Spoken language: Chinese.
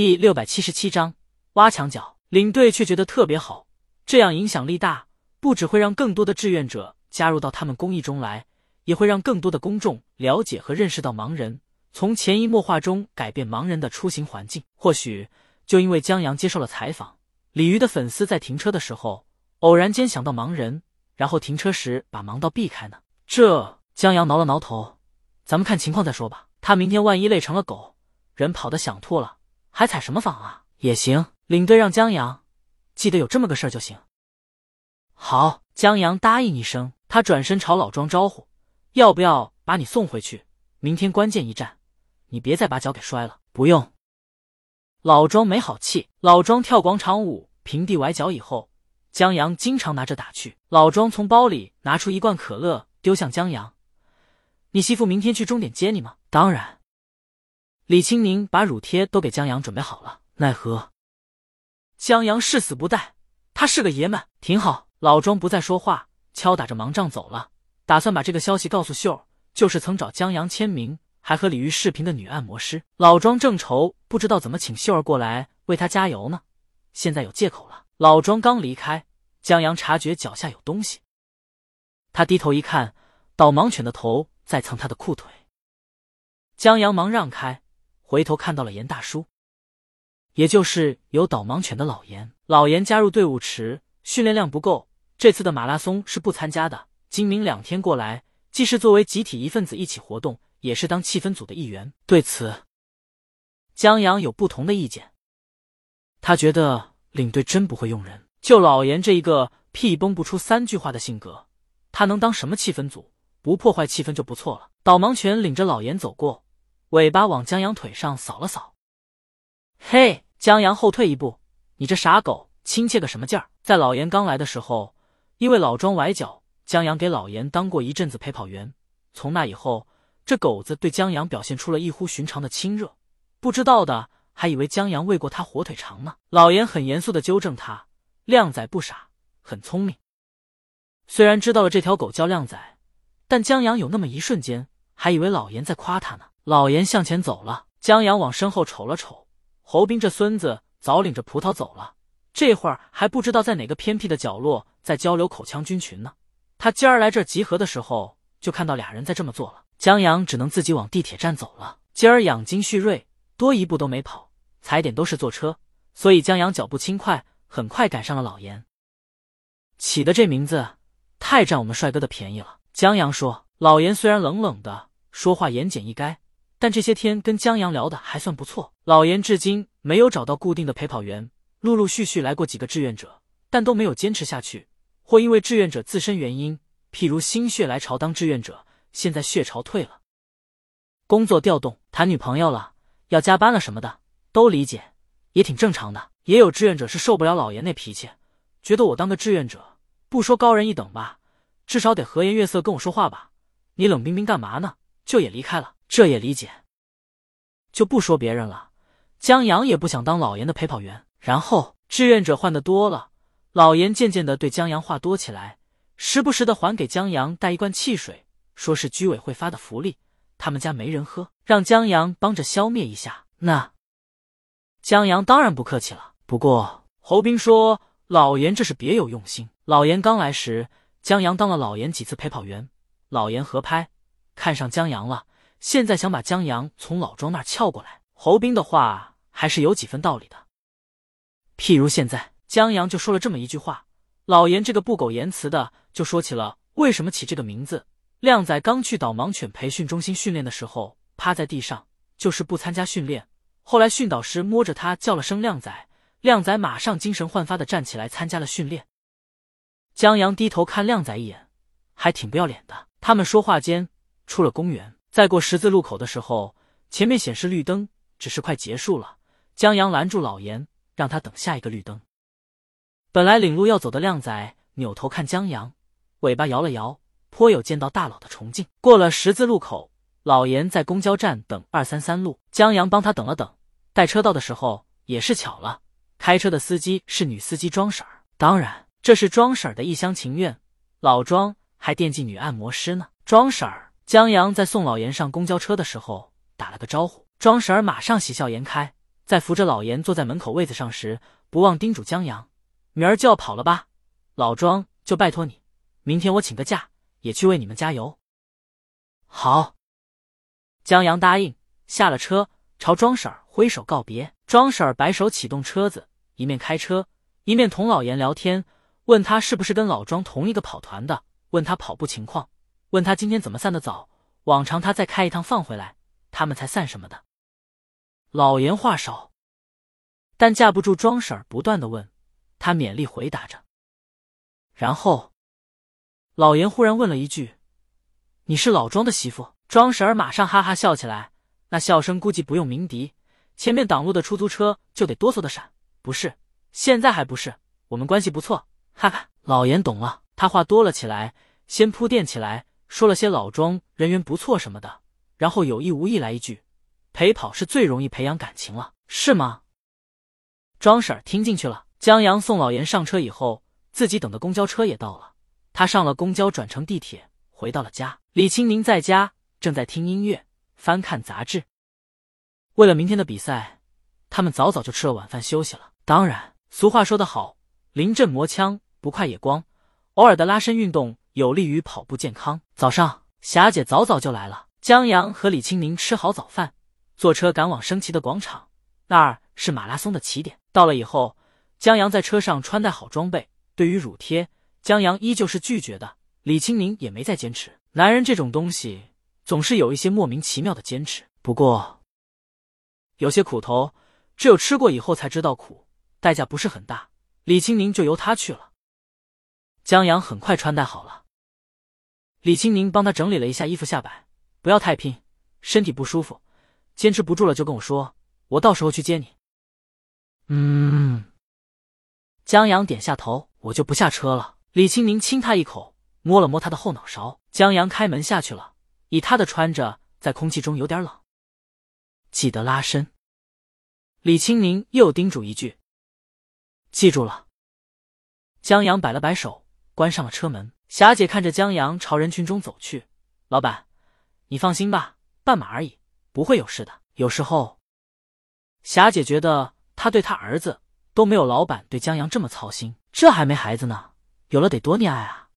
第六百七十七章挖墙脚。领队却觉得特别好，这样影响力大，不只会让更多的志愿者加入到他们公益中来，也会让更多的公众了解和认识到盲人，从潜移默化中改变盲人的出行环境。或许就因为江阳接受了采访，鲤鱼的粉丝在停车的时候偶然间想到盲人，然后停车时把盲道避开呢。这江阳挠了挠头，咱们看情况再说吧。他明天万一累成了狗，人跑的想吐了，还采什么访啊？也行。领队让江阳记得有这么个事儿就行。好，江阳答应一声，他转身朝老庄招呼：“要不要把你送回去？明天关键一战，你别再把脚给摔了。”不用。老庄没好气。老庄跳广场舞、平地崴脚以后，江阳经常拿着打趣。老庄从包里拿出一罐可乐，丢向江阳：“你媳妇明天去终点接你吗？”“当然。”李青宁把乳贴都给江阳准备好了，奈何。江阳誓死不带，他是个爷们，挺好。老庄不再说话，敲打着盲杖走了，打算把这个消息告诉秀儿，就是曾找江阳签名，还和李玉视频的女按摩师。老庄正愁不知道怎么请秀儿过来为他加油呢，现在有借口了。老庄刚离开，江阳察觉脚下有东西，他低头一看，导盲犬的头在蹭他的裤腿。江阳忙让开，回头看到了严大叔。也就是有导盲犬的老严，老严加入队伍迟，训练量不够，这次的马拉松是不参加的。今明两天过来，既是作为集体一份子一起活动，也是当气氛组的一员。对此，江阳有不同的意见。他觉得领队真不会用人，就老严这一个屁崩不出三句话的性格，他能当什么气氛组？不破坏气氛就不错了。导盲犬领着老严走过，尾巴往江阳腿上扫了扫，嘿。江阳后退一步，你这傻狗，亲切个什么劲儿？在老严刚来的时候，因为老庄崴脚，江阳给老严当过一阵子陪跑员。从那以后，这狗子对江阳表现出了异乎寻常的亲热。不知道的还以为江阳喂过他火腿肠呢。老严很严肃的纠正他：“靓仔不傻，很聪明。”虽然知道了这条狗叫靓仔，但江阳有那么一瞬间还以为老严在夸他呢。老严向前走了，江阳往身后瞅了瞅。侯斌这孙子早领着葡萄走了，这会儿还不知道在哪个偏僻的角落在交流口腔菌群呢。他今儿来这儿集合的时候，就看到俩人在这么做了。江阳只能自己往地铁站走了。今儿养精蓄锐，多一步都没跑，踩点都是坐车，所以江阳脚步轻快，很快赶上了老严。起的这名字太占我们帅哥的便宜了。江阳说：“老严虽然冷冷的说话，言简意赅。”但这些天跟江阳聊的还算不错。老严至今没有找到固定的陪跑员，陆陆续续来过几个志愿者，但都没有坚持下去，或因为志愿者自身原因，譬如心血来潮当志愿者，现在血潮退了，工作调动，谈女朋友了，要加班了什么的，都理解，也挺正常的。也有志愿者是受不了老严那脾气，觉得我当个志愿者，不说高人一等吧，至少得和颜悦色跟我说话吧，你冷冰冰干嘛呢？就也离开了。这也理解，就不说别人了。江阳也不想当老严的陪跑员。然后志愿者换的多了，老严渐渐的对江阳话多起来，时不时的还给江阳带一罐汽水，说是居委会发的福利，他们家没人喝，让江阳帮着消灭一下。那江阳当然不客气了。不过侯斌说老严这是别有用心。老严刚来时，江阳当了老严几次陪跑员，老严合拍，看上江阳了。现在想把江阳从老庄那儿撬过来，侯斌的话还是有几分道理的。譬如现在江阳就说了这么一句话，老严这个不苟言辞的就说起了为什么起这个名字。靓仔刚去导盲犬培训中心训练的时候，趴在地上就是不参加训练。后来训导师摸着他叫了声靓仔，靓仔马上精神焕发的站起来参加了训练。江阳低头看靓仔一眼，还挺不要脸的。他们说话间出了公园。在过十字路口的时候，前面显示绿灯，只是快结束了。江阳拦住老严，让他等下一个绿灯。本来领路要走的靓仔扭头看江阳，尾巴摇了摇，颇有见到大佬的崇敬。过了十字路口，老严在公交站等二三三路，江阳帮他等了等。待车到的时候也是巧了，开车的司机是女司机庄婶儿，当然这是庄婶儿的一厢情愿。老庄还惦记女按摩师呢，庄婶儿。江阳在送老严上公交车的时候打了个招呼，庄婶儿马上喜笑颜开，在扶着老严坐在门口位子上时，不忘叮嘱江阳：“明儿就要跑了吧？老庄就拜托你，明天我请个假，也去为你们加油。”好，江阳答应，下了车，朝庄婶儿挥手告别。庄婶儿摆手启动车子，一面开车，一面同老严聊天，问他是不是跟老庄同一个跑团的，问他跑步情况，问他今天怎么散的早。往常他再开一趟放回来，他们才散什么的。老严话少，但架不住庄婶儿不断的问，他勉力回答着。然后，老严忽然问了一句：“你是老庄的媳妇？”庄婶儿马上哈哈笑起来，那笑声估计不用鸣笛，前面挡路的出租车就得哆嗦的闪。不是，现在还不是，我们关系不错。哈哈，老严懂了，他话多了起来，先铺垫起来，说了些老庄人缘不错什么的，然后有意无意来一句。陪跑是最容易培养感情了，是吗？庄婶听进去了。江阳送老严上车以后，自己等的公交车也到了。他上了公交，转乘地铁，回到了家。李青宁在家正在听音乐，翻看杂志。为了明天的比赛，他们早早就吃了晚饭休息了。当然，俗话说得好，临阵磨枪不快也光，偶尔的拉伸运动有利于跑步健康。早上，霞姐早早就来了。江阳和李青宁吃好早饭。坐车赶往升旗的广场，那儿是马拉松的起点。到了以后，江阳在车上穿戴好装备。对于乳贴，江阳依旧是拒绝的。李青宁也没再坚持。男人这种东西，总是有一些莫名其妙的坚持。不过，有些苦头，只有吃过以后才知道苦，代价不是很大。李青宁就由他去了。江阳很快穿戴好了，李青宁帮他整理了一下衣服下摆，不要太拼，身体不舒服。坚持不住了就跟我说，我到时候去接你。嗯，江阳点下头，我就不下车了。李青宁亲他一口，摸了摸他的后脑勺。江阳开门下去了，以他的穿着，在空气中有点冷。记得拉伸。李青宁又叮嘱一句：“记住了。”江阳摆了摆手，关上了车门。霞姐看着江阳朝人群中走去，老板，你放心吧，半马而已。不会有事的。有时候，霞姐觉得她对她儿子都没有老板对江阳这么操心。这还没孩子呢，有了得多溺爱啊！